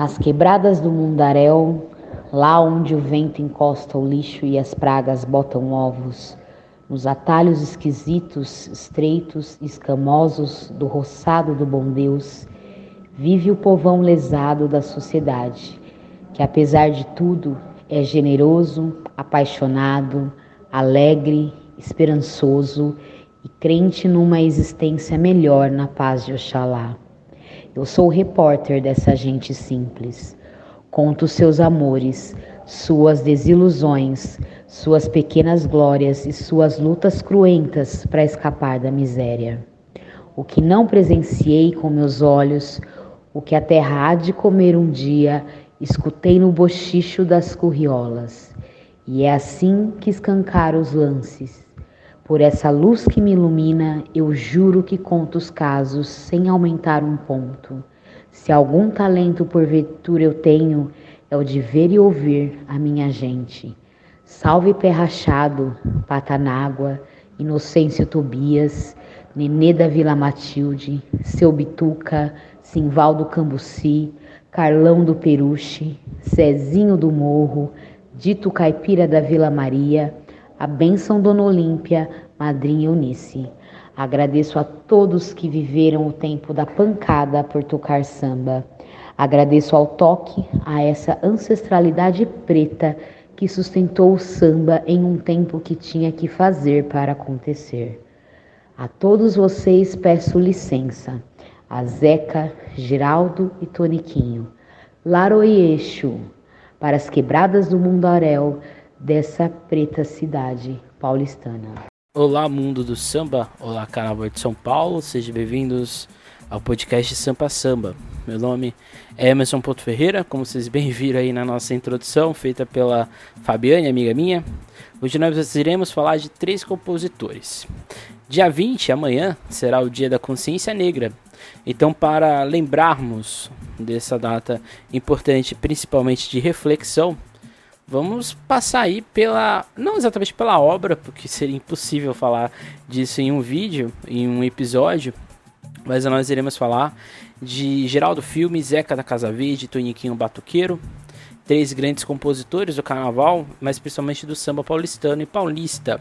Nas quebradas do mundaréu, lá onde o vento encosta o lixo e as pragas botam ovos, nos atalhos esquisitos, estreitos, escamosos do roçado do bom Deus, vive o povão lesado da sociedade, que apesar de tudo é generoso, apaixonado, alegre, esperançoso e crente numa existência melhor na paz de Oxalá. Eu sou o repórter dessa gente simples. Conto seus amores, suas desilusões, suas pequenas glórias e suas lutas cruentas para escapar da miséria. O que não presenciei com meus olhos, o que a terra há de comer um dia, escutei no bochicho das curriolas. E é assim que escancaro os lances por essa luz que me ilumina, eu juro que conto os casos sem aumentar um ponto. Se algum talento porventura eu tenho, é o de ver e ouvir a minha gente. Salve pé rachado, Patanágua, Inocêncio Tobias, Nenê da Vila Matilde, Seu Bituca, Simvaldo Cambuci, Carlão do Peruche, Cezinho do Morro, Dito Caipira da Vila Maria, a bênção Dona Olímpia, Madrinha Eunice. Agradeço a todos que viveram o tempo da pancada por tocar samba. Agradeço ao toque, a essa ancestralidade preta que sustentou o samba em um tempo que tinha que fazer para acontecer. A todos vocês peço licença. A Zeca, Geraldo e Toniquinho. Laroieixo, para as quebradas do Mundaréu, dessa preta cidade paulistana. Olá, mundo do samba, olá, carnaval de São Paulo, sejam bem-vindos ao podcast Sampa Samba. Meu nome é Emerson Porto Ferreira, como vocês bem viram aí na nossa introdução, feita pela Fabiane, amiga minha. Hoje nós iremos falar de três compositores. Dia 20, amanhã, será o Dia da Consciência Negra. Então, para lembrarmos dessa data importante, principalmente de reflexão, vamos passar aí pela. Não exatamente pela obra, porque seria impossível falar disso em um vídeo, em um episódio. Mas nós iremos falar de Geraldo Filme, Zeca da Casa Verde, Toniquinho Batuqueiro, três grandes compositores do carnaval, mas principalmente do samba paulistano e paulista.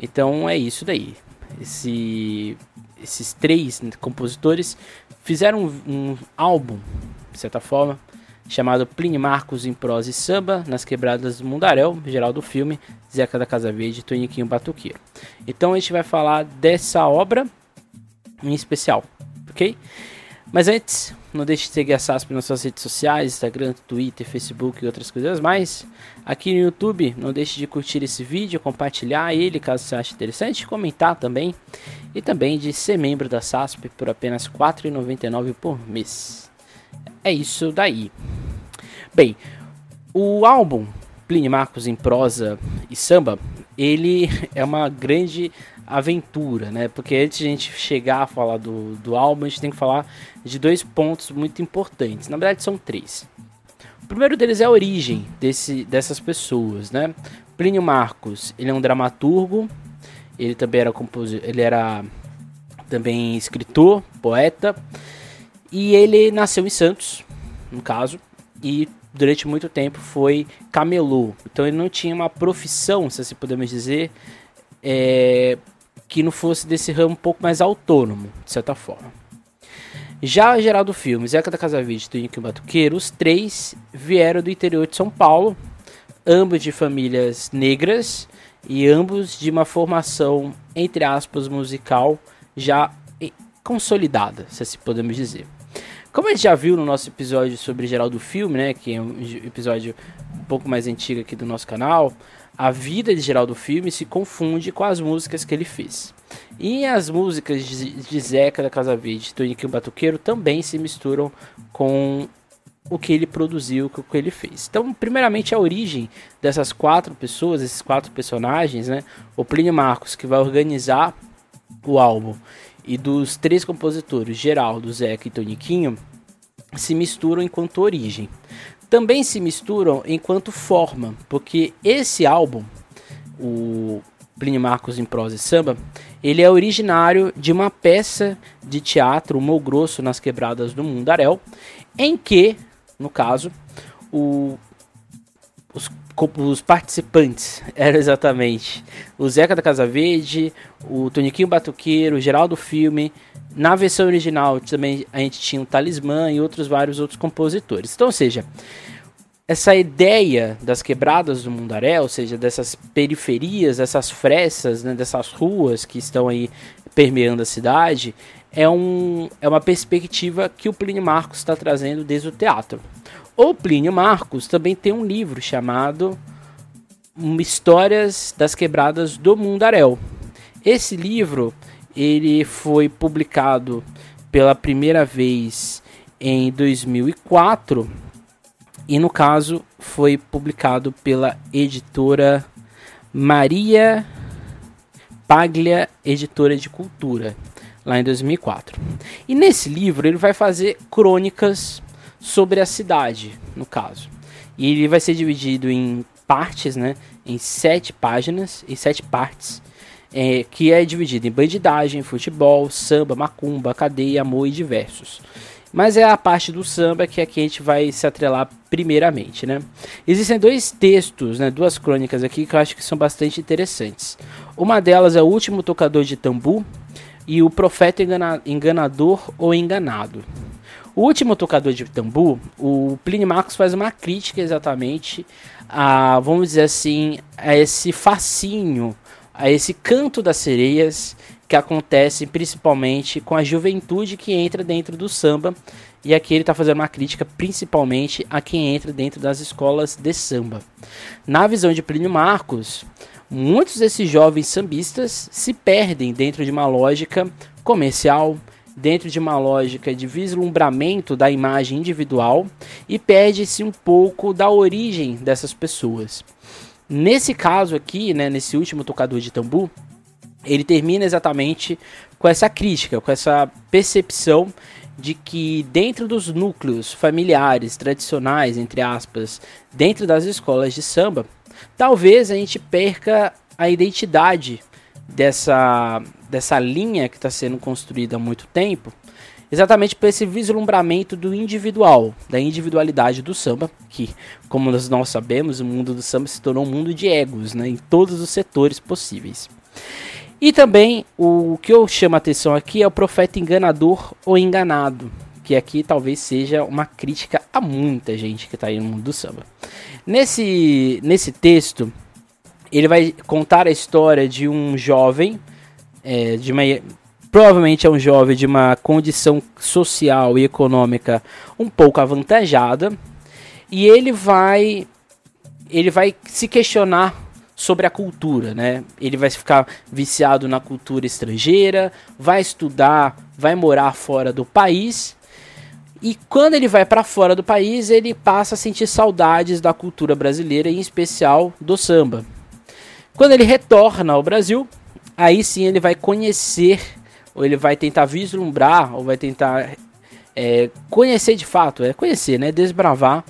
Então é isso daí. Esse, esses três compositores fizeram um, um álbum, de certa forma, chamado Plínio Marcos em prosa e samba, nas quebradas do Mundaréu, geral do filme, Zeca da Casa Verde, Toniquinho Batuqueiro. Então a gente vai falar dessa obra em especial, ok? Mas antes, não deixe de seguir a SASP nas suas redes sociais, Instagram, Twitter, Facebook e outras coisas mais. Aqui no YouTube, não deixe de curtir esse vídeo, compartilhar ele caso você ache interessante, comentar também. E também de ser membro da SASP por apenas R$ 4,99 por mês. É isso daí. Bem, o álbum Plínio Marcos em prosa e samba, ele é uma grande aventura, né? Porque antes de a gente chegar a falar do, do álbum, a gente tem que falar de dois pontos muito importantes. Na verdade, são três. O primeiro deles é a origem desse, dessas pessoas, né? Plínio Marcos, ele é um dramaturgo, ele também era compositor, ele era também escritor, poeta, e ele nasceu em Santos, no caso, e durante muito tempo foi camelô. Então ele não tinha uma profissão, se assim podemos dizer, é, que não fosse desse ramo um pouco mais autônomo, de certa forma. Já Geraldo Filmes, Zeca da Casa Verde e Tunico Batuqueiro, os três vieram do interior de São Paulo, ambos de famílias negras e ambos de uma formação, entre aspas, musical já consolidada, se assim podemos dizer. Como a gente já viu no nosso episódio sobre Geraldo Filme, né, que é um episódio um pouco mais antigo aqui do nosso canal, a vida de Geraldo Filme se confunde com as músicas que ele fez. E as músicas de, Zeca da Casa Verde, Toniquinho Batuqueiro também se misturam com o que ele produziu, com o que ele fez. Então, primeiramente, a origem dessas quatro pessoas, esses quatro personagens, né? O Plínio Marcos, que vai organizar o álbum, e dos três compositores, Geraldo, Zeca e Toniquinho, se misturam enquanto origem. Também se misturam enquanto forma, porque esse álbum, o Plínio Marcos em prosa e samba, ele é originário de uma peça de teatro, o Grosso nas Quebradas do Mundaréu, em que no caso, o, os, participantes eram exatamente o Zeca da Casa Verde, o Toniquinho Batuqueiro, o Geraldo Filme. Na versão original também a gente tinha o Talismã e outros vários outros compositores. Então, ou seja, essa ideia das quebradas do Mundaré, ou seja, dessas periferias, dessas frestas, né, dessas ruas que estão aí permeando a cidade, é, um, é uma perspectiva que o Plínio Marcos está trazendo desde o teatro. O Plínio Marcos também tem um livro chamado Histórias das Quebradas do Mundaréu. Esse livro ele foi publicado pela primeira vez em 2004 e no caso foi publicado pela editora Maria Paglia Editora de Cultura, lá em 2004. E nesse livro ele vai fazer crônicas sobre a cidade, no caso. E ele vai ser dividido em partes, né, em sete páginas, em sete partes, é, que é dividido em bandidagem, futebol, samba, macumba, cadeia, amor e diversos. Mas é a parte do samba que aqui a gente vai se atrelar primeiramente, né? Existem dois textos, né, duas crônicas aqui que eu acho que são bastante interessantes. Uma delas é o último tocador de tambu e o profeta engana enganador ou enganado. O último tocador de tambu, o Plínio Marcos faz uma crítica exatamente a, vamos dizer assim, a esse fascínio, a esse canto das sereias que acontece principalmente com a juventude que entra dentro do samba. E aqui ele está fazendo uma crítica principalmente a quem entra dentro das escolas de samba. Na visão de Plínio Marcos, muitos desses jovens sambistas se perdem dentro de uma lógica comercial, dentro de uma lógica de vislumbramento da imagem individual e perde-se um pouco da origem dessas pessoas. Nesse caso aqui, né, nesse último tocador de tambu, ele termina exatamente com essa crítica, com essa percepção de que dentro dos núcleos familiares tradicionais, entre aspas, dentro das escolas de samba, talvez a gente perca a identidade dessa, dessa linha que está sendo construída há muito tempo, exatamente por esse vislumbramento do individual, da individualidade do samba, que, como nós sabemos, o mundo do samba se tornou um mundo de egos, né, em todos os setores possíveis. E também o que eu chamo a atenção aqui é o profeta enganador ou enganado, que aqui talvez seja uma crítica a muita gente que está aí no mundo do samba. Nesse, nesse texto, ele vai contar a história de um jovem, é, de uma, provavelmente é um jovem de uma condição social e econômica um pouco avantajada, e ele vai ele vai se questionar sobre a cultura, né? Ele vai ficar viciado na cultura estrangeira, vai estudar, vai morar fora do país. E quando ele vai para fora do país, ele passa a sentir saudades da cultura brasileira, em especial do samba. Quando ele retorna ao Brasil, aí sim ele vai conhecer, ou ele vai tentar vislumbrar, ou vai tentar é, conhecer de fato, é conhecer, né? Desbravar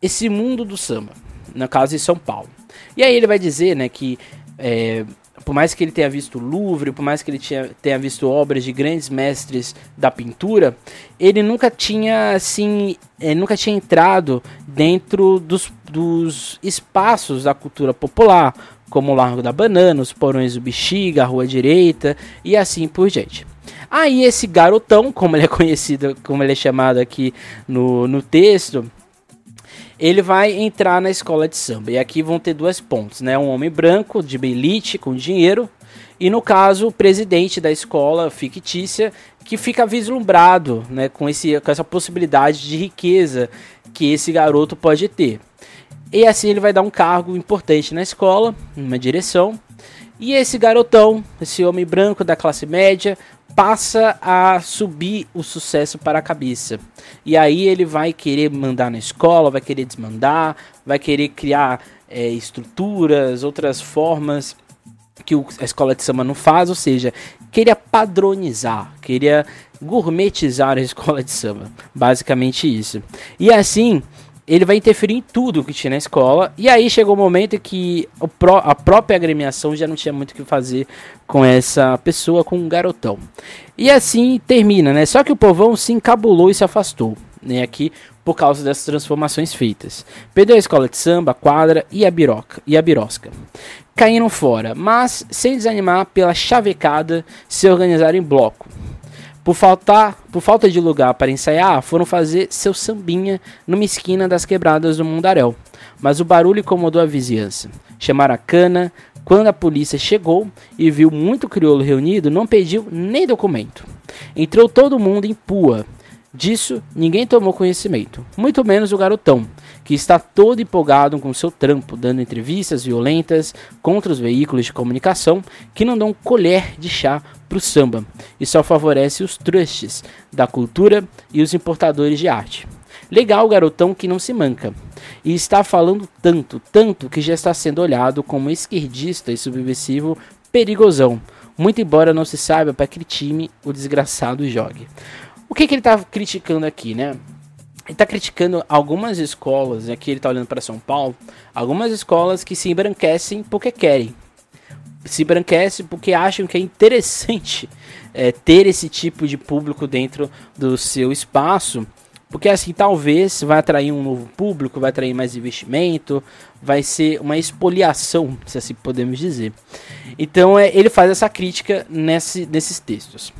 esse mundo do samba, no caso em São Paulo. E aí ele vai dizer, né, que é, por mais que ele tenha visto Louvre, por mais que ele tinha, tenha visto obras de grandes mestres da pintura, ele nunca tinha assim, ele nunca tinha entrado dentro dos, dos espaços da cultura popular, como o Largo da Banana, os Porões do Bexiga, a Rua Direita e assim por diante. Aí esse garotão, como ele é conhecido, como ele é chamado aqui no, no texto, ele vai entrar na escola de samba. E aqui vão ter duas pontos, né? Um homem branco, de elite, com dinheiro, e no caso, o presidente da escola fictícia, que fica vislumbrado né, com, esse, com essa possibilidade de riqueza que esse garoto pode ter. E assim ele vai dar um cargo importante na escola, uma direção. E esse garotão, esse homem branco da classe média, passa a subir o sucesso para a cabeça. E aí ele vai querer mandar na escola, vai querer desmandar, vai querer criar é, estruturas, outras formas que a escola de samba não faz, ou seja, queria padronizar, queria gourmetizar a escola de samba. Basicamente isso. E assim, ele vai interferir em tudo que tinha na escola. E aí chegou o um momento que pró a própria agremiação já não tinha muito o que fazer com essa pessoa, com um garotão. E assim termina, né? Só que o povão se encabulou e se afastou. né, aqui por causa dessas transformações feitas. Perdeu a escola de samba, a quadra e a biroca e a birosca. Caíram fora, mas sem desanimar pela chavecada, se organizaram em bloco. Por, faltar, por falta de lugar para ensaiar, foram fazer seu sambinha numa esquina das quebradas do Mundaréu. Mas o barulho incomodou a vizinhança. Chamaram a cana. Quando a polícia chegou e viu muito crioulo reunido, não pediu nem documento. Entrou todo mundo em pua. Disso ninguém tomou conhecimento, muito menos o garotão, que está todo empolgado com seu trampo, dando entrevistas violentas contra os veículos de comunicação que não dão colher de chá para o samba e só favorece os trusts da cultura e os importadores de arte. Legal garotão que não se manca. E está falando tanto, tanto que já está sendo olhado como esquerdista e subversivo perigosão. Muito embora não se saiba para que time o desgraçado jogue. O que, que ele está criticando aqui, né? Ele está criticando algumas escolas, aqui ele está olhando para São Paulo, algumas escolas que se embranquecem porque querem. Se embranquecem porque acham que é interessante é, ter esse tipo de público dentro do seu espaço porque assim, talvez vai atrair um novo público, vai atrair mais investimento, vai ser uma expoliação, se assim podemos dizer. Então é, ele faz essa crítica nesse, nesses textos.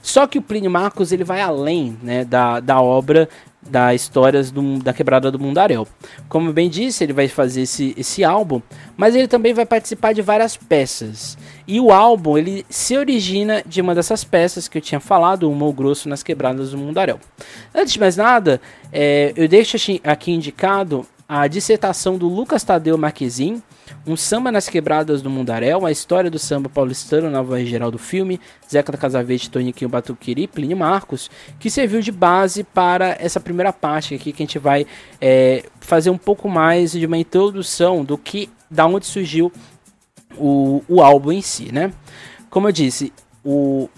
Só que o Plínio Marcos ele vai além né, da, da obra das histórias do, da quebrada do Mundaréu. Como bem disse, ele vai fazer esse, esse álbum, mas ele também vai participar de várias peças. E o álbum ele se origina de uma dessas peças que eu tinha falado, o Humor Grosso nas Quebradas do Mundaréu. Antes de mais nada, é, eu deixo aqui indicado a dissertação do Lucas Tadeu Marquezin, um samba nas quebradas do Mundaréu, a história do samba paulistano na voz geral do filme, Zeca da Casavete, Toniquinho Batuquiri, Plínio Marcos, que serviu de base para essa primeira parte aqui que a gente vai é, fazer um pouco mais de uma introdução do que, da onde surgiu o, o álbum em si, né? Como eu disse, o,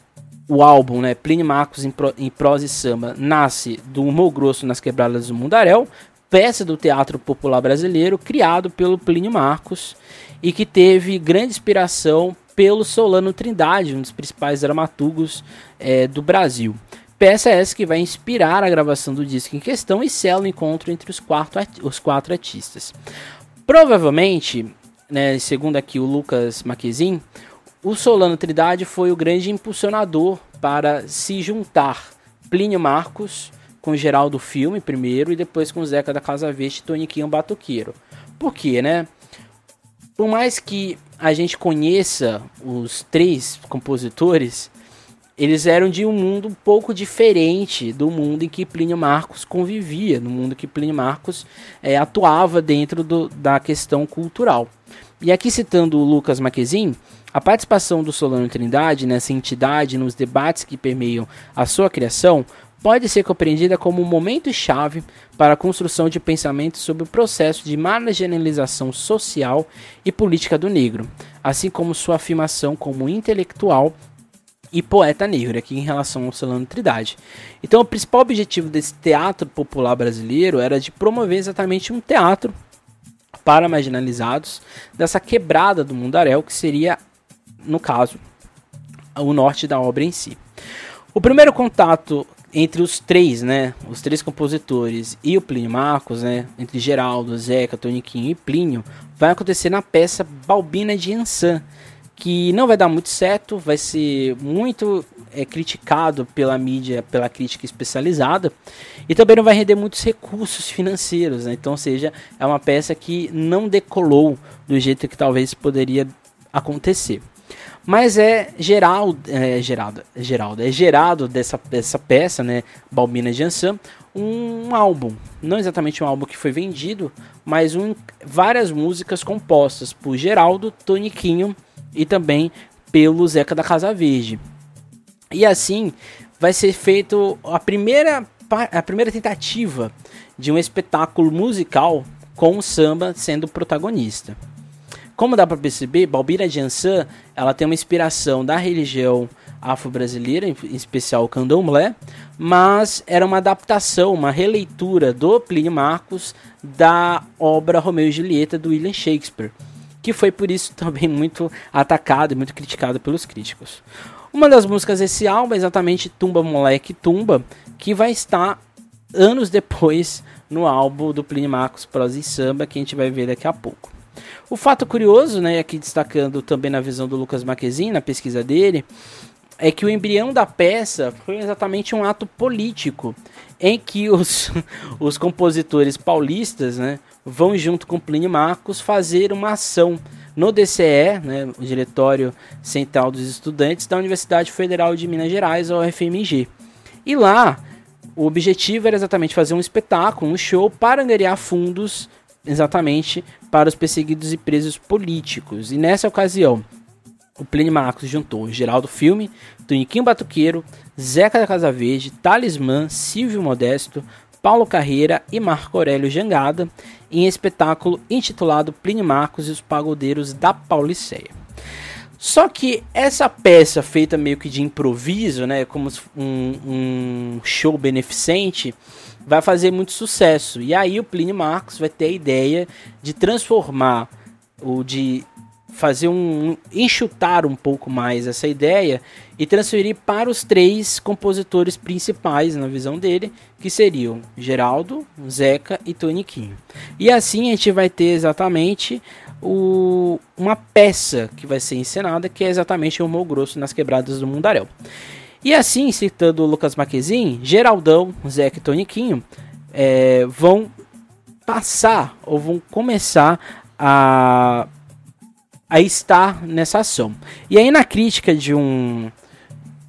o álbum, né, Plínio Marcos em, pro, em prosa e samba, nasce do humor grosso nas quebradas do Mundaréu, peça do teatro popular brasileiro criado pelo Plínio Marcos e que teve grande inspiração pelo Solano Trindade, um dos principais dramaturgos é, do Brasil. Peça essa que vai inspirar a gravação do disco em questão e sela o encontro entre os quatro, os quatro artistas. Provavelmente, né, segundo aqui o Lucas Maquezin, o Solano Trindade foi o grande impulsionador para se juntar Plínio Marcos, com Geraldo Filme primeiro e depois com Zeca da Casa Verde e Toniquinho Batuqueiro. Por quê, né? Por mais que a gente conheça os três compositores, eles eram de um mundo um pouco diferente do mundo em que Plínio Marcos convivia, no mundo que Plínio Marcos é, atuava dentro do, da questão cultural. E aqui citando o Lucas Maquezin, a participação do Solano Trindade nessa entidade, nos debates que permeiam a sua criação, pode ser compreendida como um momento-chave para a construção de pensamentos sobre o processo de marginalização social e política do negro, assim como sua afirmação como intelectual e poeta negro, aqui em relação ao Solano Trindade. Então, o principal objetivo desse teatro popular brasileiro era de promover exatamente um teatro para marginalizados dessa quebrada do mundaréu, que seria, no caso, o norte da obra em si. O primeiro contato entre os três, né, os três compositores e o Plínio Marcos, né, entre Geraldo, Zeca, Toniquinho e Plínio, vai acontecer na peça Balbina de Ansan, que não vai dar muito certo, vai ser muito é, criticado pela mídia, pela crítica especializada, e também não vai render muitos recursos financeiros, né? então, ou seja, é uma peça que não decolou do jeito que talvez poderia acontecer. Mas é Geraldo, é Geraldo, Geraldo, é gerado dessa, dessa peça, né, Balbina Jansan, um álbum, não exatamente um álbum que foi vendido, mas um, várias músicas compostas por Geraldo, Toniquinho e também pelo Zeca da Casa Verde. E assim vai ser feito a primeira, a primeira tentativa de um espetáculo musical com o samba sendo protagonista. Como dá para perceber, Balbira Jansan, ela tem uma inspiração da religião afro-brasileira, em especial o candomblé, mas era uma adaptação, uma releitura do Plínio Marcos da obra Romeu e Julieta do William Shakespeare, que foi por isso também muito atacado e muito criticado pelos críticos. Uma das músicas desse álbum é exatamente Tumba Moleque Tumba, que vai estar anos depois no álbum do Plínio Marcos Prosa e Samba, que a gente vai ver daqui a pouco. O fato curioso, né, aqui destacando também na visão do Lucas Marquezin, na pesquisa dele, é que o embrião da peça foi exatamente um ato político, em que os, os compositores paulistas né, vão, junto com Plínio Marcos, fazer uma ação no DCE, né, o Diretório Central dos Estudantes da Universidade Federal de Minas Gerais, ou FMG. E lá, o objetivo era exatamente fazer um espetáculo, um show para angariar fundos exatamente para os perseguidos e presos políticos. E nessa ocasião, o Plínio Marcos juntou Geraldo Filme, Toniquinho Batuqueiro, Zeca da Casa Verde, Talismã, Silvio Modesto, Paulo Carreira e Marco Aurélio Jangada em espetáculo intitulado Plínio Marcos e os Pagodeiros da Pauliceia. Só que essa peça feita meio que de improviso, né, como um, um show beneficente, vai fazer muito sucesso. E aí o Plínio Marcos vai ter a ideia de transformar ou de fazer um enxutar um pouco mais essa ideia e transferir para os três compositores principais na visão dele, que seriam Geraldo, Zeca e Toniquinho. E assim a gente vai ter exatamente o, uma peça que vai ser encenada, que é exatamente o Humor Grosso nas Quebradas do Mundaréu. E assim, citando o Lucas Marquezin, Geraldão, Zeca e Toniquinho é, vão passar ou vão começar a, a estar nessa ação. E aí na crítica de um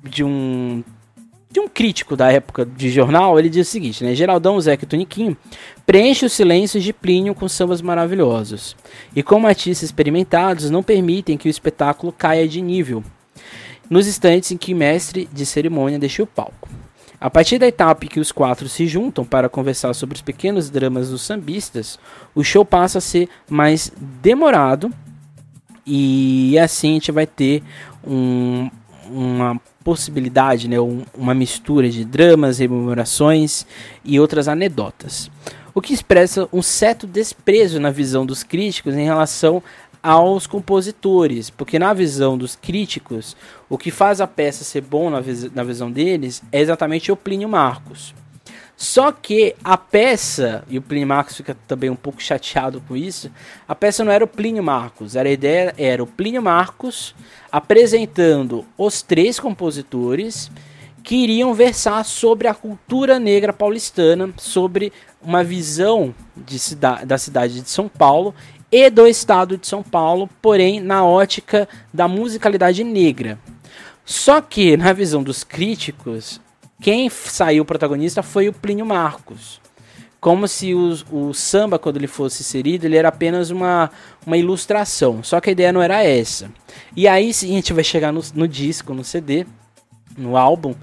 de um de um crítico da época de jornal, ele diz o seguinte, né? Geraldão, Zeca e Toniquinho preenche os silêncios de Plínio com sambas maravilhosos. E como artistas experimentados, não permitem que o espetáculo caia de nível nos instantes em que o mestre de cerimônia deixa o palco. A partir da etapa em que os quatro se juntam para conversar sobre os pequenos dramas dos sambistas, o show passa a ser mais demorado e assim a gente vai ter um, uma possibilidade, né, um, uma mistura de dramas, rememorações e outras anedotas. O que expressa um certo desprezo na visão dos críticos em relação aos compositores, porque na visão dos críticos, o que faz a peça ser bom na, vis na visão deles é exatamente o Plínio Marcos. Só que a peça, e o Plínio Marcos fica também um pouco chateado com isso, a peça não era o Plínio Marcos, era a ideia era o Plínio Marcos apresentando os três compositores que iriam versar sobre a cultura negra paulistana, sobre uma visão cida da cidade de São Paulo e do estado de São Paulo, porém na ótica da musicalidade negra. Só que, na visão dos críticos, quem saiu protagonista foi o Plínio Marcos. Como se o, o samba, quando ele fosse inserido, ele era apenas uma, uma ilustração. Só que a ideia não era essa. E aí sim a gente vai chegar no, no disco, no CD, no álbum,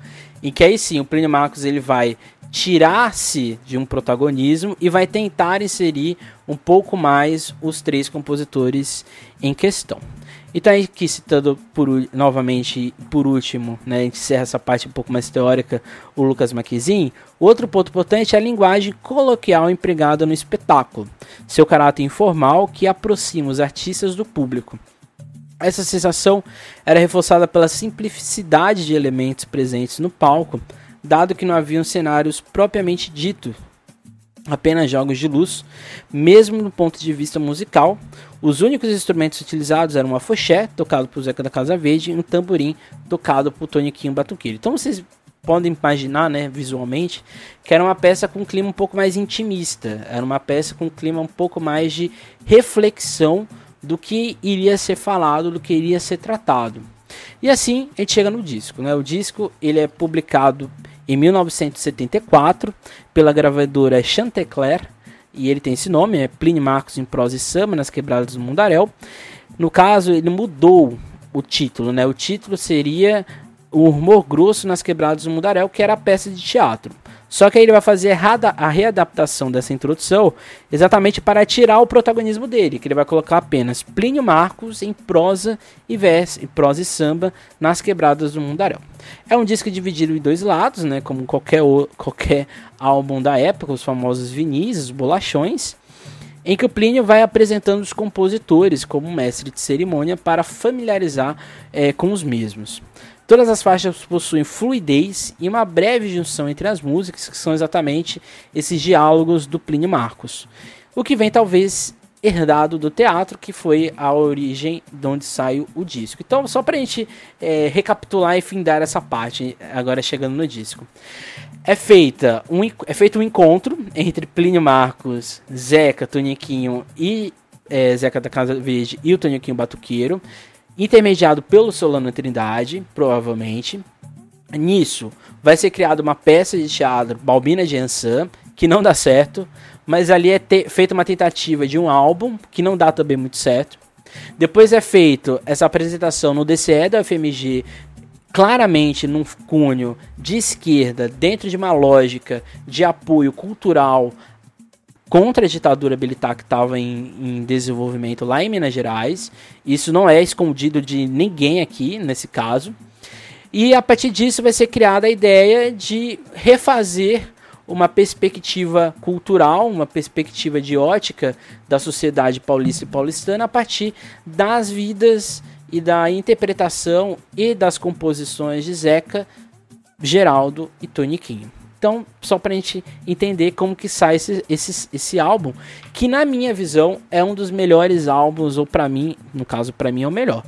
em que aí sim o Plínio Marcos ele vai tirar-se de um protagonismo e vai tentar inserir um pouco mais os três compositores em questão. Então aqui citando por, novamente, por último, né, a gente encerra essa parte um pouco mais teórica, o Lucas Maquizin. Outro ponto importante é a linguagem coloquial empregada no espetáculo, seu caráter informal que aproxima os artistas do público. Essa sensação era reforçada pela simplicidade de elementos presentes no palco, dado que não haviam cenários propriamente dito, apenas jogos de luz. Mesmo do ponto de vista musical, os únicos instrumentos utilizados eram uma foché, tocado por Zeca da Casa Verde, e um tamborim, tocado por Toniquinho Batuqueiro. Então vocês podem imaginar, né, visualmente, que era uma peça com um clima um pouco mais intimista, era uma peça com um clima um pouco mais de reflexão do que iria ser falado, do que iria ser tratado. E assim a gente chega no disco, né? O disco ele é publicado em 1974 pela gravadora Chantecler, e ele tem esse nome, é Plínio Marcos em prosa e samba nas quebradas do Mundaréu. No caso, ele mudou o título, né? O título seria O Humor Grosso nas quebradas do Mundaréu, que era a peça de teatro. Só que aí ele vai fazer a readaptação dessa introdução exatamente para tirar o protagonismo dele, que ele vai colocar apenas Plínio Marcos em prosa e verso, em prosa e samba nas quebradas do Mundaréu. É um disco dividido em dois lados, né, como qualquer, qualquer álbum da época, os famosos vinis, os bolachões, em que o Plínio vai apresentando os compositores como mestre de cerimônia para familiarizar é, com os mesmos. Todas as faixas possuem fluidez e uma breve junção entre as músicas, que são exatamente esses diálogos do Plínio Marcos. O que vem talvez herdado do teatro, que foi a origem de onde sai o disco. Então, só para a gente é, recapitular e findar essa parte, agora chegando no disco. É, feita um, é feito um encontro entre Plínio Marcos, Zeca, Toniquinho e é, Zeca da Casa Verde e o Toniquinho Batuqueiro, intermediado pelo Solano Trindade, provavelmente. Nisso, vai ser criada uma peça de teatro, Balbina de Ansan, que não dá certo, mas ali é feita uma tentativa de um álbum, que não dá também muito certo. Depois é feito essa apresentação no DCE da FMG, claramente num cunho de esquerda, dentro de uma lógica de apoio cultural contra a ditadura militar que estava em, em, desenvolvimento lá em Minas Gerais. Isso não é escondido de ninguém aqui nesse caso. E a partir disso vai ser criada a ideia de refazer uma perspectiva cultural, uma perspectiva de ótica da sociedade paulista e paulistana a partir das vidas e da interpretação e das composições de Zeca, Geraldo e Toniquinho. Então, só para a gente entender como que sai esse, esse, esse álbum, que na minha visão é um dos melhores álbuns, ou para mim, no caso para mim é o melhor,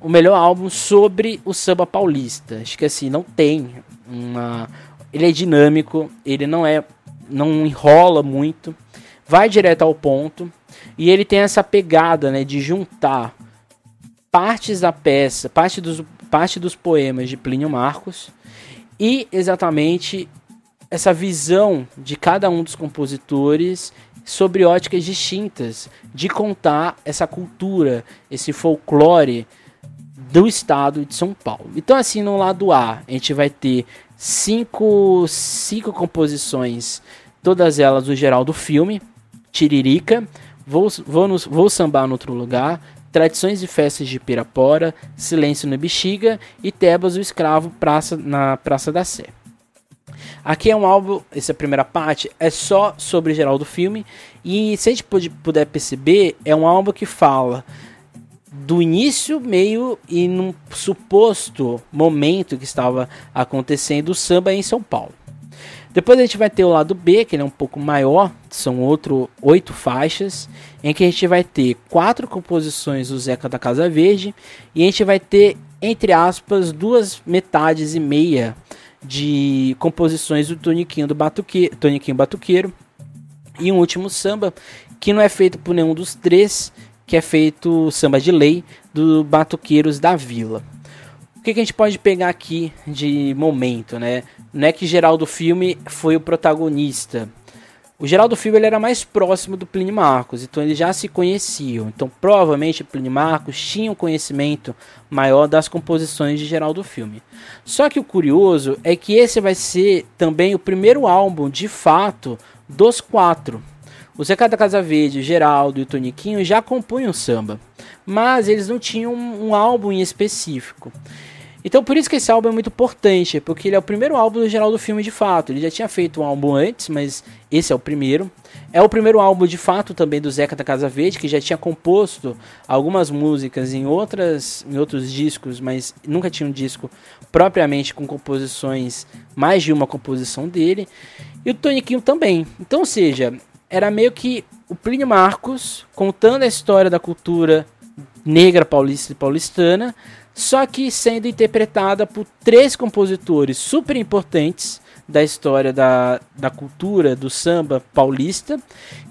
o melhor álbum sobre o samba paulista. Acho que assim, não tem uma ele é dinâmico, ele não é não enrola muito, vai direto ao ponto e ele tem essa pegada, né, de juntar partes da peça, parte dos, parte dos poemas de Plínio Marcos e exatamente essa visão de cada um dos compositores sobre óticas distintas de contar essa cultura, esse folclore do estado de São Paulo. Então assim, no lado A, a gente vai ter cinco, cinco composições, todas elas do geral do filme, Tiririca, Vou, vou, nos, vou Sambar no Outro Lugar, Tradições e Festas de Pirapora, Silêncio no Bexiga e Tebas o Escravo praça, na Praça da Sé. Aqui é um álbum, essa primeira parte é só sobre geral do filme e se a gente puder perceber, é um álbum que fala do início, meio e num suposto momento que estava acontecendo o samba em São Paulo. Depois a gente vai ter o lado B, que ele é um pouco maior, são outro oito faixas, em que a gente vai ter quatro composições do Zeca da Casa Verde e a gente vai ter, entre aspas, duas metades e meia de composições do Toniquinho do Batuque, Toniquinho Batuqueiro e um último samba que não é feito por nenhum dos três que é feito samba de lei do Batuqueiros da Vila. O que, que, a gente pode pegar aqui de momento, né? Não é que Geraldo Filme foi o protagonista. O Geraldo Filme ele era mais próximo do Plínio Marcos, então eles já se conheciam. Então provavelmente Plínio Marcos tinha um conhecimento maior das composições de Geraldo Filme. Só que o curioso é que esse vai ser também o primeiro álbum de fato dos quatro. O Zeca da Casa Verde, Geraldo e Toniquinho já compunham samba, mas eles não tinham um álbum em específico. Então por isso que esse álbum é muito importante, porque ele é o primeiro álbum do Geraldo Filme de fato. Ele já tinha feito um álbum antes, mas esse é o primeiro. É o primeiro álbum de fato também do Zeca da Casa Verde, que já tinha composto algumas músicas em, outras, em outros discos, mas nunca tinha um disco propriamente com composições, mais de uma composição dele. E o Toniquinho também. Então, ou seja, era meio que o Plínio Marcos contando a história da cultura negra paulista e paulistana, só que sendo interpretada por três compositores super importantes da história da, da cultura do samba paulista,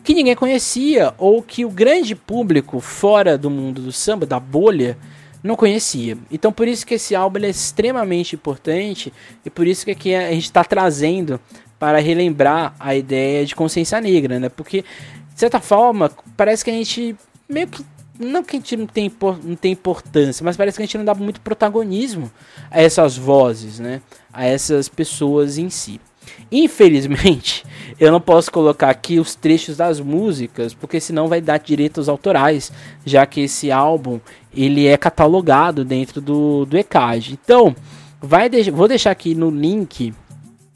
que ninguém conhecia, ou que o grande público fora do mundo do samba, da bolha, não conhecia. Então por isso que esse álbum é extremamente importante e por isso que aqui a gente está trazendo para relembrar a ideia de consciência negra, né? Porque, de certa forma, parece que a gente meio que. Não que a gente não tem, não tem importância, mas parece que a gente não dá muito protagonismo a essas vozes, né? A essas pessoas em si. Infelizmente, eu não posso colocar aqui os trechos das músicas, porque senão vai dar direitos autorais, já que esse álbum ele é catalogado dentro do, do ECAD. Então, vai de, vou deixar aqui no link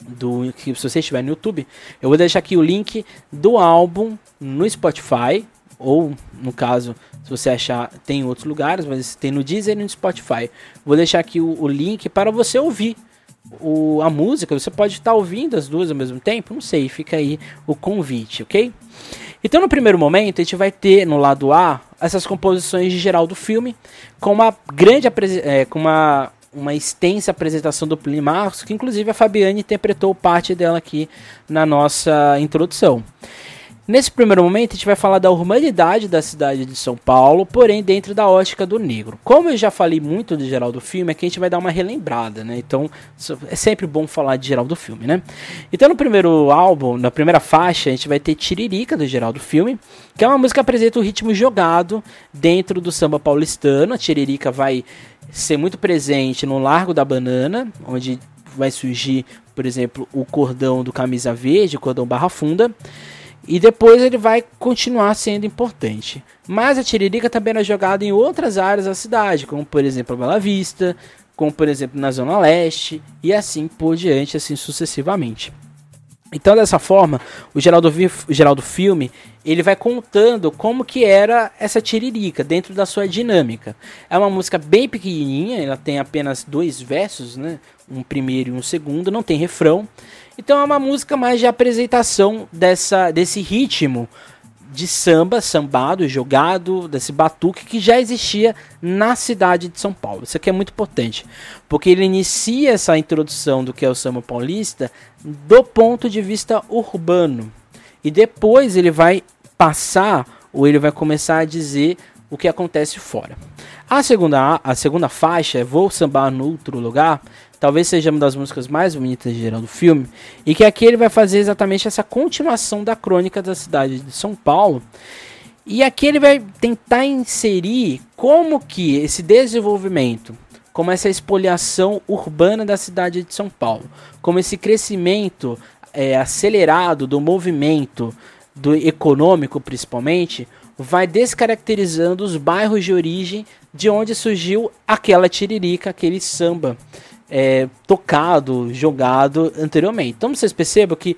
do que se você estiver no YouTube, eu vou deixar aqui o link do álbum no Spotify ou no caso, se você achar, tem em outros lugares, mas tem no Deezer e no Spotify. Vou deixar aqui o, o link para você ouvir o, a música. Você pode estar ouvindo as duas ao mesmo tempo, não sei, fica aí o convite, ok? Então, no primeiro momento, a gente vai ter no lado A essas composições de geral do filme, com uma grande é, com uma, uma extensa apresentação do Plínio Marcos, que inclusive a Fabiane interpretou parte dela aqui na nossa introdução. Nesse primeiro momento, a gente vai falar da urbanidade da cidade de São Paulo, porém dentro da ótica do negro. Como eu já falei muito de geral do filme, aqui a gente vai dar uma relembrada, né? Então é sempre bom falar de geral do filme, né? Então no primeiro álbum, na primeira faixa, a gente vai ter Tiririca do geral do filme, que é uma música que apresenta o ritmo jogado dentro do samba paulistano. A Tiririca vai ser muito presente no Largo da Banana, onde vai surgir, por exemplo, o cordão do camisa verde, o cordão barra funda. E depois ele vai continuar sendo importante. Mas a Tiririca também era jogada em outras áreas da cidade, como por exemplo a Bela Vista, como por exemplo na Zona Leste, e assim por diante, assim sucessivamente. Então dessa forma, o Geraldo, o Geraldo Filme, ele vai contando como que era essa tiririca dentro da sua dinâmica. É uma música bem pequenininha, ela tem apenas dois versos, né? Um primeiro e um segundo, não tem refrão. Então é uma música mais de apresentação dessa, desse ritmo de samba, sambado, jogado, desse batuque que já existia na cidade de São Paulo. Isso aqui é muito importante, porque ele inicia essa introdução do que é o samba paulista do ponto de vista urbano. E depois ele vai passar ou ele vai começar a dizer o que acontece fora. A segunda, a segunda faixa, é Vou Sambar no Outro Lugar, talvez seja uma das músicas mais bonitas de geral do filme, e que aqui ele vai fazer exatamente essa continuação da crônica da cidade de São Paulo. E aqui ele vai tentar inserir como que esse desenvolvimento, como essa espoliação urbana da cidade de São Paulo, como esse crescimento é, acelerado do movimento do econômico principalmente, vai descaracterizando os bairros de origem de onde surgiu aquela tiririca, aquele samba é, tocado, jogado anteriormente. Então vocês percebam que,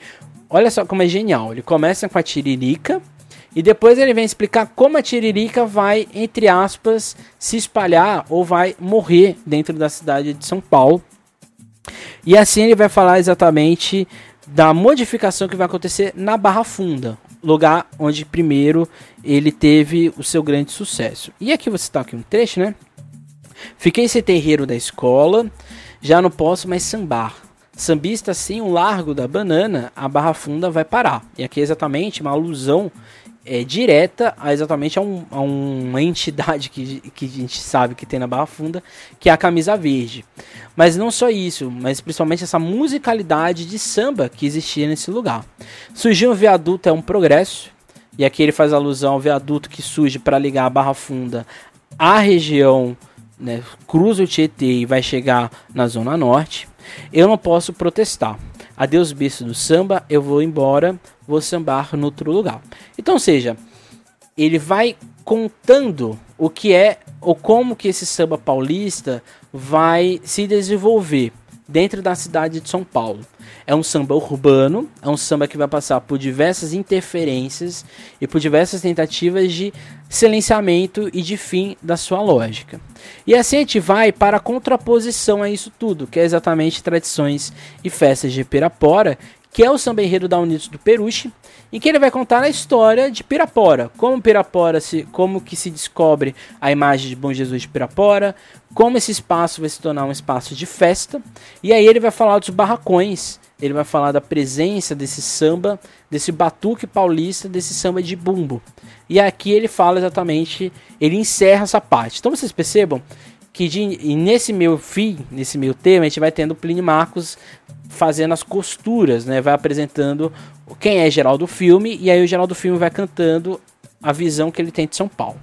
olha só como é genial. Ele começa com a tiririca e depois ele vem explicar como a tiririca vai, entre aspas, se espalhar ou vai morrer dentro da cidade de São Paulo. E assim ele vai falar exatamente da modificação que vai acontecer na Barra Funda, lugar onde primeiro ele teve o seu grande sucesso. E aqui você está aqui um trecho, né? Fiquei sem terreiro da escola, já não posso mais sambar. Sambista assim, o largo da banana, a barra funda vai parar. E aqui é exatamente uma alusão é, direta a exatamente a, um, a, uma entidade que, que a gente sabe que tem na Barra Funda, que é a camisa verde. Mas não só isso, mas principalmente essa musicalidade de samba que existia nesse lugar. Surgiu um viaduto, é um progresso, e aqui ele faz alusão ao viaduto que surge para ligar a Barra Funda à região né, cruza o Tietê e vai chegar na Zona Norte, eu não posso protestar. Adeus, bicho do samba, eu vou embora, vou sambar no outro lugar. Então, seja, ele vai contando o que é ou como que esse samba paulista vai se desenvolver dentro da cidade de São Paulo. É um samba urbano, é um samba que vai passar por diversas interferências e por diversas tentativas de silenciamento e de fim da sua lógica. E assim a gente vai para a contraposição a isso tudo, que é exatamente tradições e festas de Pirapora, que é o samba enredo da Unidos do Peruche, em que ele vai contar a história de Pirapora, como Pirapora se, como que se descobre a imagem de Bom Jesus de Pirapora, como esse espaço vai se tornar um espaço de festa, e aí ele vai falar dos barracões, ele vai falar da presença desse samba, desse batuque paulista, desse samba de bumbo. E aqui ele fala exatamente, ele encerra essa parte. Então vocês percebam que de, nesse meu fim, nesse meu tema, a gente vai tendo Plínio Marcos fazendo as costuras, né? Vai apresentando quem é geral do filme e aí o geral do filme vai cantando a visão que ele tem de São Paulo.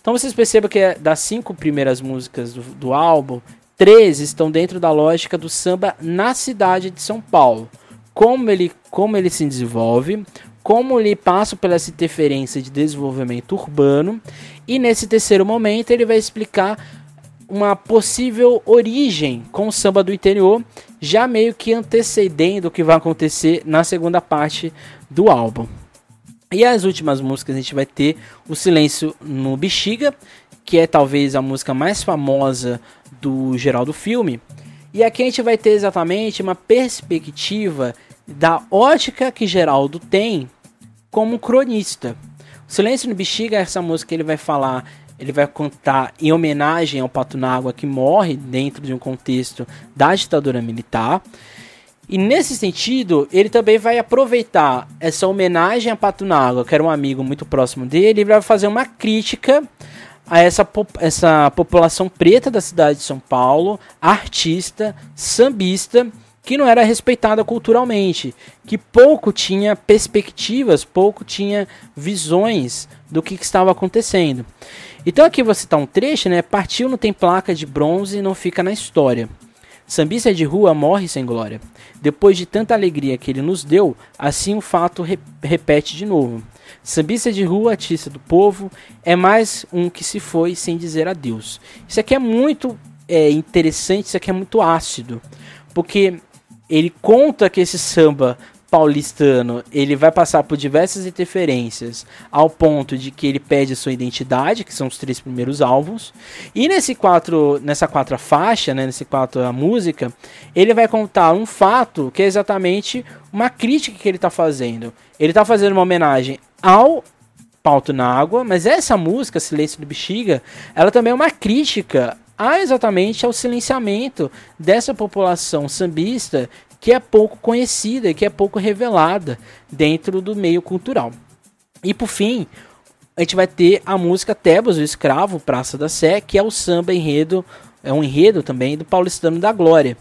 Então vocês percebam que é das cinco primeiras músicas do, do álbum, três estão dentro da lógica do samba na cidade de São Paulo. Como ele, como ele se desenvolve, como ele passa pela essa interferência de desenvolvimento urbano, e nesse terceiro momento ele vai explicar uma possível origem com o samba do interior, já meio que antecedendo o que vai acontecer na segunda parte do álbum. E as últimas músicas a gente vai ter o Silêncio no Bexiga, que é talvez a música mais famosa do geral do filme. E aqui a gente vai ter exatamente uma perspectiva da ótica que Geraldo tem como cronista. O Silêncio no Bexiga é essa música ele vai falar, ele vai contar em homenagem ao Pato Nágua que morre dentro de um contexto da ditadura militar. E nesse sentido, ele também vai aproveitar essa homenagem a Pato Nágua, que era um amigo muito próximo dele, e vai fazer uma crítica a essa, essa população preta da cidade de São Paulo, artista, sambista, que não era respeitada culturalmente, que pouco tinha perspectivas, pouco tinha visões do que, que estava acontecendo. Então aqui você está um trecho, né? Partiu não tem placa de bronze e não fica na história. Sambista de rua morre sem glória. Depois de tanta alegria que ele nos deu, assim o fato re repete de novo. Sambista de rua, artista do povo, é mais um que se foi sem dizer adeus. Isso aqui é muito é, interessante, isso aqui é muito ácido, porque ele conta que esse samba paulistano ele vai passar por diversas interferências ao ponto de que ele perde sua identidade que são os três primeiros álbuns e nesse quatro nessa quatro faixa né nesse quatro a música ele vai contar um fato que é exatamente uma crítica que ele está fazendo. Ele está fazendo uma homenagem ao Pauto na Água, mas essa música, Silêncio do Bexiga, ela também é uma crítica a exatamente ao silenciamento dessa população sambista que é pouco conhecida, que é pouco revelada dentro do meio cultural. E por fim, a gente vai ter a música Tebas, o Escravo, Praça da Sé, que é o samba enredo, é um enredo também do Paulistano da Glória.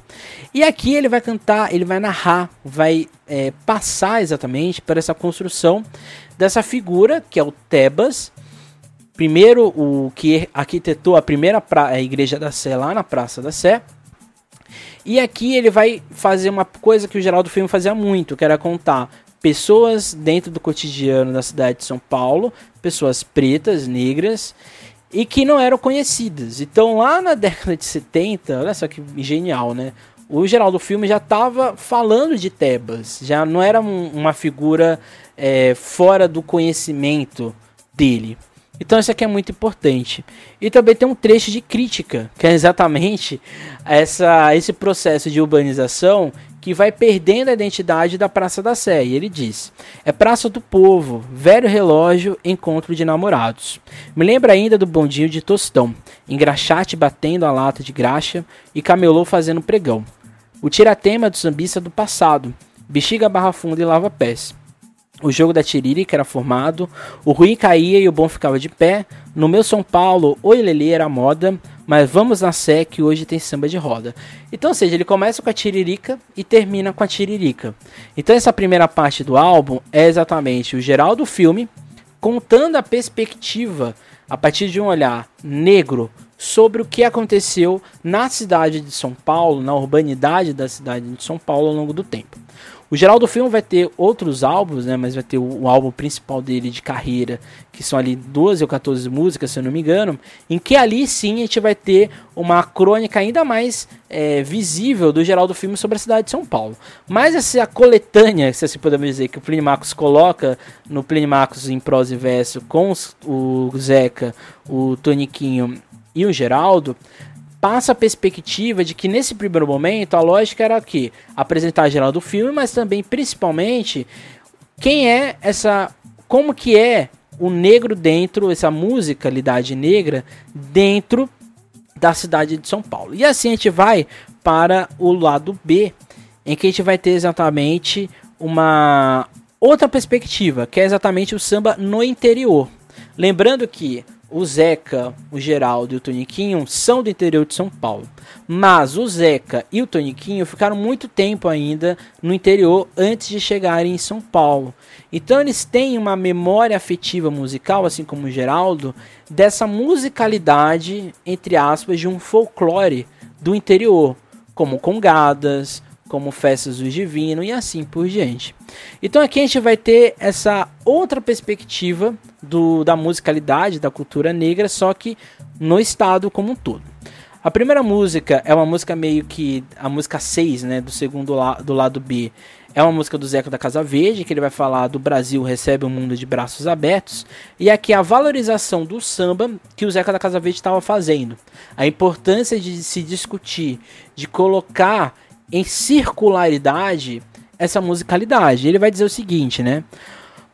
E aqui ele vai cantar, ele vai narrar, vai é, passar exatamente por essa construção dessa figura que é o Tebas, primeiro o que arquitetou a primeira pra, a igreja da Sé lá na Praça da Sé. E aqui ele vai fazer uma coisa que o Geraldo Filme fazia muito, que era contar pessoas dentro do cotidiano da cidade de São Paulo, pessoas pretas, negras, e que não eram conhecidas. Então lá na década de 70, olha só que genial, né? O Geraldo Filme já estava falando de Tebas, já não era um, uma figura é, fora do conhecimento dele. Então isso aqui é muito importante. E também tem um trecho de crítica, que é exatamente essa, esse processo de urbanização que vai perdendo a identidade da Praça da Sé. E ele diz: É Praça do Povo, velho relógio, encontro de namorados. Me lembra ainda do bondinho de Tostão, engraxate batendo a lata de graxa e camelô fazendo pregão. O tiratema do sambista do passado, bexiga barra funda e lava pés. O jogo da Tiririca era formado, o ruim caía e o bom ficava de pé. No meu São Paulo, o Ilelê era moda, mas vamos na Sé que hoje tem samba de roda. Então, ou seja, ele começa com a Tiririca e termina com a Tiririca. Então, essa primeira parte do álbum é exatamente o geral do filme, contando a perspectiva a partir de um olhar negro sobre o que aconteceu na cidade de São Paulo, na urbanidade da cidade de São Paulo ao longo do tempo. O geral do filme vai ter outros álbuns, né? Mas vai ter o, o, álbum principal dele de carreira, que são ali 12 ou 14 músicas, se eu não me engano, em que ali sim a gente vai ter uma crônica ainda mais é, visível do geral do filme sobre a cidade de São Paulo. Mas essa coletânea, se assim podemos dizer, que o Plínio Marcos coloca no Plínio Marcos em prosa e verso com os, o Zeca, o Toniquinho e o Geraldo, passa a perspectiva de que nesse primeiro momento a lógica era que apresentar a geral do filme, mas também principalmente quem é essa, como que é o negro dentro essa musicalidade negra dentro da cidade de São Paulo. E assim a gente vai para o lado B, em que a gente vai ter exatamente uma outra perspectiva, que é exatamente o samba no interior. Lembrando que o Zeca, o Geraldo e o Toniquinho são do interior de São Paulo. Mas o Zeca e o Toniquinho ficaram muito tempo ainda no interior antes de chegarem em São Paulo. Então eles têm uma memória afetiva musical, assim como o Geraldo, dessa musicalidade, entre aspas, de um folclore do interior, como congadas, como festas do divino e assim por diante. Então aqui a gente vai ter essa outra perspectiva do, da musicalidade da cultura negra, só que no estado como um todo. A primeira música é uma música meio que a música 6, né, do segundo la, do lado B. é uma música do Zeca da Casa Verde, que ele vai falar do Brasil recebe um mundo de braços abertos. E aqui a valorização do samba que o Zeca da Casa Verde estava fazendo. A importância de se discutir, de colocar em circularidade essa musicalidade. Ele vai dizer o seguinte, né?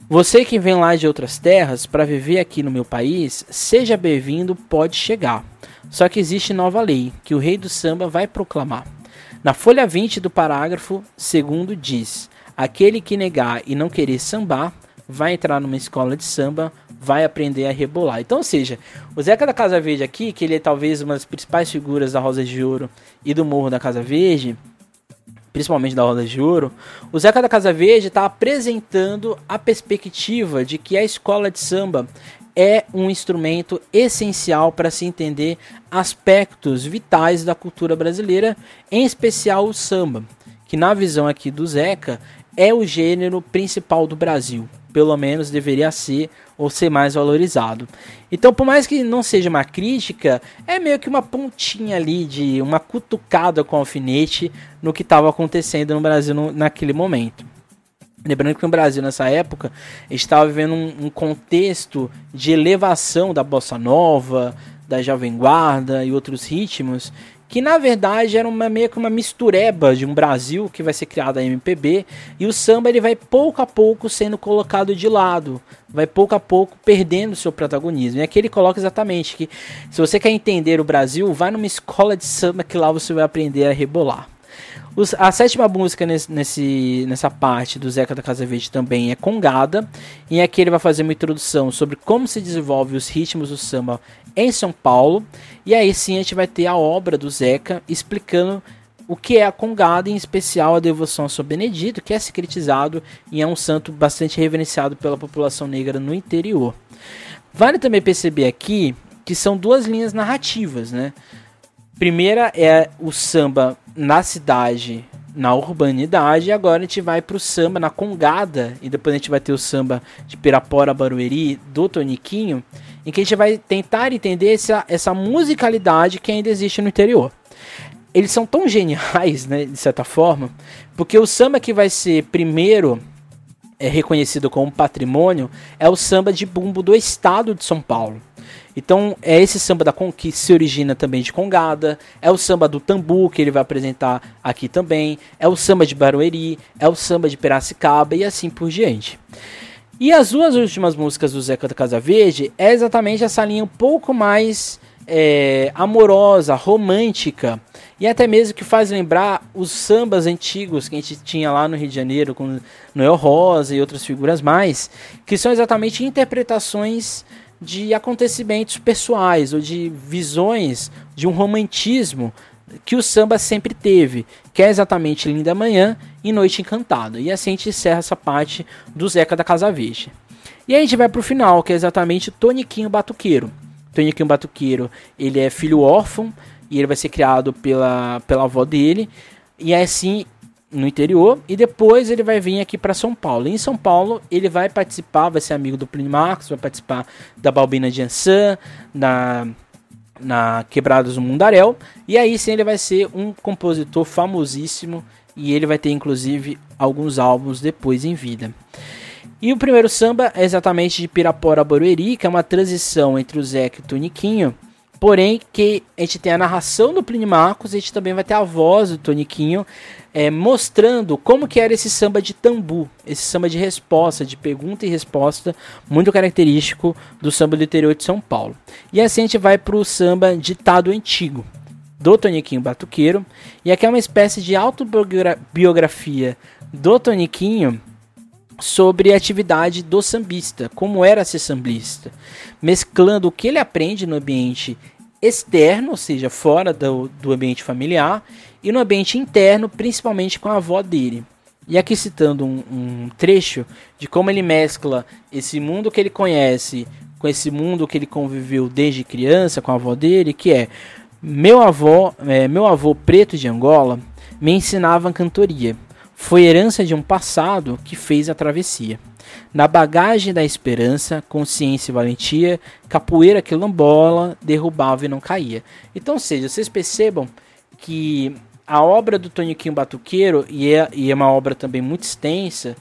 Você que vem lá de outras terras para viver aqui no meu país, seja bem-vindo, pode chegar. Só que existe nova lei que o rei do samba vai proclamar. Na folha 20 do parágrafo segundo diz: aquele que negar e não querer sambar vai entrar numa escola de samba, vai aprender a rebolar. Então, ou seja, o Zeca da Casa Verde aqui, que ele é talvez uma das principais figuras da Rosa de Ouro e do Morro da Casa Verde, principalmente da Roda de Ouro, o Zeca da Casa Verde está apresentando a perspectiva de que a escola de samba é um instrumento essencial para se entender aspectos vitais da cultura brasileira, em especial o samba, que na visão aqui do Zeca é o gênero principal do Brasil. Pelo menos deveria ser ou ser mais valorizado. Então, por mais que não seja uma crítica, é meio que uma pontinha ali de uma cutucada com alfinete no que estava acontecendo no Brasil no, naquele momento. Lembrando que no Brasil, nessa época, estava vivendo um, um contexto de elevação da bossa nova, da jovem guarda e outros ritmos que na verdade era uma meio que uma mistureba de um Brasil que vai ser criado a MPB e o samba ele vai pouco a pouco sendo colocado de lado, vai pouco a pouco perdendo seu protagonismo. E aqui ele coloca exatamente que se você quer entender o Brasil, vai numa escola de samba que lá você vai aprender a rebolar. Os, a sétima música nesse, nesse, nessa parte do Zeca da Casa Verde também é Congada. E aqui ele vai fazer uma introdução sobre como se desenvolve os ritmos do samba em São Paulo. E aí sim a gente vai ter a obra do Zeca explicando o que é a Congada, em especial a devoção a São Benedito, que é secretizado e é um santo bastante reverenciado pela população negra no interior. Vale também perceber aqui que são duas linhas narrativas, né? Primeira é o samba na cidade, na urbanidade, e agora a gente vai pro samba na Congada, e depois a gente vai ter o samba de Pirapora, Barueri, do Toniquinho, em que a gente vai tentar entender essa, essa musicalidade que ainda existe no interior. Eles são tão geniais, né, de certa forma, porque o samba que vai ser primeiro é reconhecido como patrimônio é o samba de bumbo do estado de São Paulo. Então é esse samba da que se origina também de Congada, é o samba do Tambu que ele vai apresentar aqui também, é o samba de Barueri, é o samba de Piracicaba e assim por diante. E as duas últimas músicas do Zeca da Casa Verde é exatamente essa linha um pouco mais é, amorosa, romântica. E até mesmo que faz lembrar os sambas antigos que a gente tinha lá no Rio de Janeiro com Noel Rosa e outras figuras mais, que são exatamente interpretações de acontecimentos pessoais ou de visões de um romantismo que o samba sempre teve, que é exatamente Linda Manhã e Noite Encantada. E assim a gente encerra essa parte do Zeca da Casa Verde. E aí a gente vai pro final, que é exatamente Toniquinho Batuqueiro. Toniquinho Batuqueiro, ele é filho órfão e ele vai ser criado pela, pela avó dele. E é assim no interior e depois ele vai vir aqui para São Paulo. E em São Paulo ele vai participar, vai ser amigo do Plínio Marcos, vai participar da Balbina de Ansan, na na Quebradas do Mundaréu, e aí sim ele vai ser um compositor famosíssimo e ele vai ter inclusive alguns álbuns depois em vida. E o primeiro samba é exatamente de Pirapora a Barueri, que é uma transição entre o Zeca e o Toniquinho, Porém, que a gente tem a narração do Plínio Marcos, a gente também vai ter a voz do Toniquinho é, mostrando como que era esse samba de tambu, esse samba de resposta, de pergunta e resposta, muito característico do samba do interior de São Paulo. E assim a gente vai para o samba ditado antigo, do Toniquinho Batuqueiro, e aqui é uma espécie de autobiografia do Toniquinho sobre a atividade do sambista, como era ser sambista, mesclando o que ele aprende no ambiente externo, ou seja, fora do, do ambiente familiar, e no ambiente interno, principalmente com a avó dele. E aqui citando um, um, trecho de como ele mescla esse mundo que ele conhece com esse mundo que ele conviveu desde criança com a avó dele, que é meu avô, é, meu avô preto de Angola me ensinava cantoria. Foi herança de um passado que fez a travessia. Na bagagem da esperança, consciência e valentia, capoeira quilombola derrubava e não caía. Então, seja, vocês percebam que a obra do Toniquinho Batuqueiro, e é, e é uma obra também muito extensa,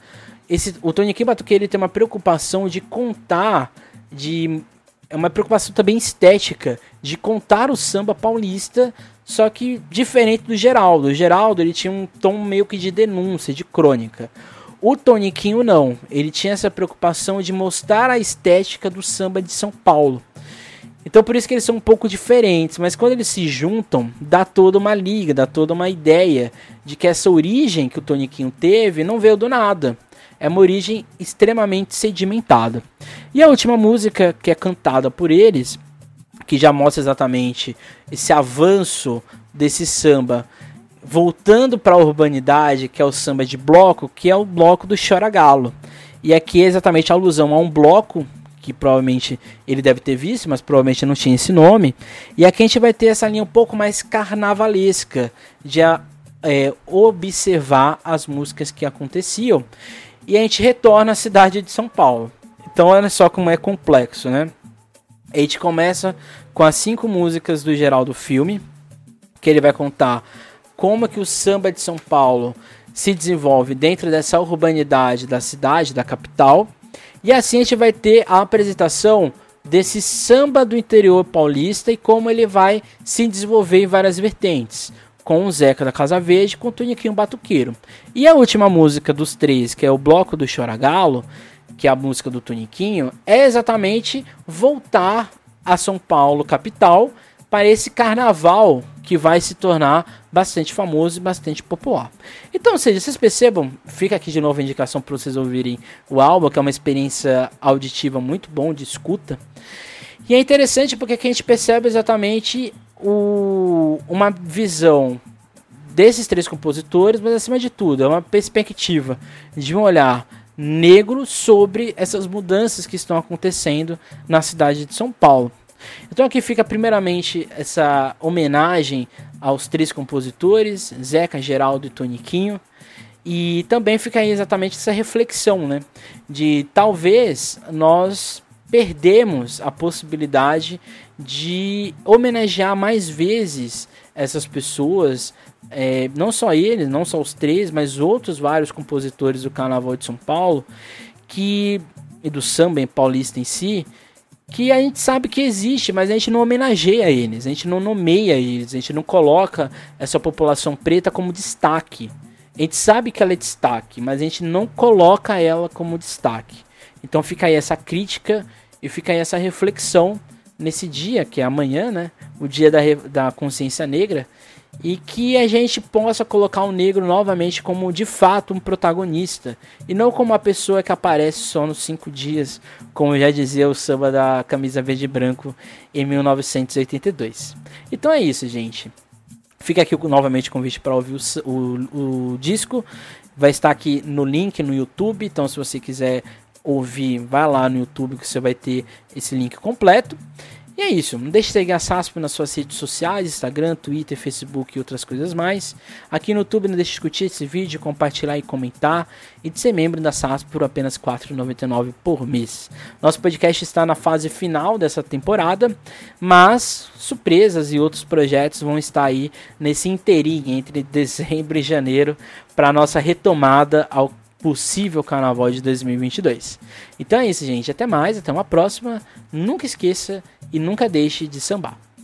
esse, o Toniquinho Batuqueiro ele tem uma preocupação de contar, de é uma preocupação também estética, de contar o samba paulista, só que diferente do Geraldo. O Geraldo ele tinha um tom meio que de denúncia, de crônica. O Toniquinho não, ele tinha essa preocupação de mostrar a estética do samba de São Paulo. Então por isso que eles são um pouco diferentes, mas quando eles se juntam, dá toda uma liga, dá toda uma ideia de que essa origem que o Toniquinho teve não veio do nada. É uma origem extremamente sedimentada. E a última música que é cantada por eles, que já mostra exatamente esse avanço desse samba voltando para a urbanidade, que é o samba de bloco, que é o bloco do Chora Galo. E aqui é exatamente a alusão a um bloco que provavelmente ele deve ter visto, mas provavelmente não tinha esse nome. E aqui a gente vai ter essa linha um pouco mais carnavalesca de é, observar as músicas que aconteciam. E a gente retorna à cidade de São Paulo. Então olha só como é complexo, né? A gente começa com as cinco músicas do geral do filme, que ele vai contar como que o samba de São Paulo se desenvolve dentro dessa urbanidade da cidade, da capital. E assim a gente vai ter a apresentação desse samba do interior paulista e como ele vai se desenvolver em várias vertentes. Com o Zeca da Casa Verde, com o Toniquinho Batuqueiro. E a última música dos três, que é o Bloco do Choragalo, que é a música do Toniquinho, é exatamente voltar a São Paulo, capital, para esse carnaval que vai se tornar bastante famoso e bastante popular. Então, ou seja, vocês percebam, fica aqui de novo a indicação para vocês ouvirem o álbum, que é uma experiência auditiva muito bom de escuta. E é interessante porque aqui a gente percebe exatamente o, uma visão desses três compositores, mas acima de tudo, é uma perspectiva de um olhar negro sobre essas mudanças que estão acontecendo na cidade de São Paulo. Então aqui fica primeiramente essa homenagem aos três compositores, Zeca, Geraldo e Toniquinho. E também fica aí exatamente essa reflexão, né? De talvez nós perdemos a possibilidade de homenagear mais vezes essas pessoas, é, não só eles, não só os três, mas outros vários compositores do Carnaval de São Paulo, que e do samba em paulista em si, que a gente sabe que existe, mas a gente não homenageia eles, a gente não nomeia eles, a gente não coloca essa população preta como destaque. A gente sabe que ela é destaque, mas a gente não coloca ela como destaque. Então fica aí essa crítica e fica aí essa reflexão nesse dia, que é amanhã, né? O dia da, da consciência negra, e que a gente possa colocar o negro novamente como de fato um protagonista e não como uma pessoa que aparece só nos cinco dias, como já dizia o samba da camisa verde e branco em 1982. Então é isso, gente. Fica aqui novamente o convite para ouvir o, o, o disco. Vai estar aqui no link no YouTube. Então, se você quiser ouvir, vai lá no YouTube que você vai ter esse link completo. E é isso, não deixe de seguir a SASP nas suas redes sociais, Instagram, Twitter, Facebook e outras coisas mais. Aqui no YouTube não deixe de curtir esse vídeo, compartilhar e comentar e de ser membro da SASP por apenas R$ 4,99 por mês. Nosso podcast está na fase final dessa temporada, mas surpresas e outros projetos vão estar aí nesse inteirinho entre dezembro e janeiro para nossa retomada ao possível carnaval de 2022. Então é isso, gente. Até mais, até uma próxima. Nunca esqueça e nunca deixe de sambar.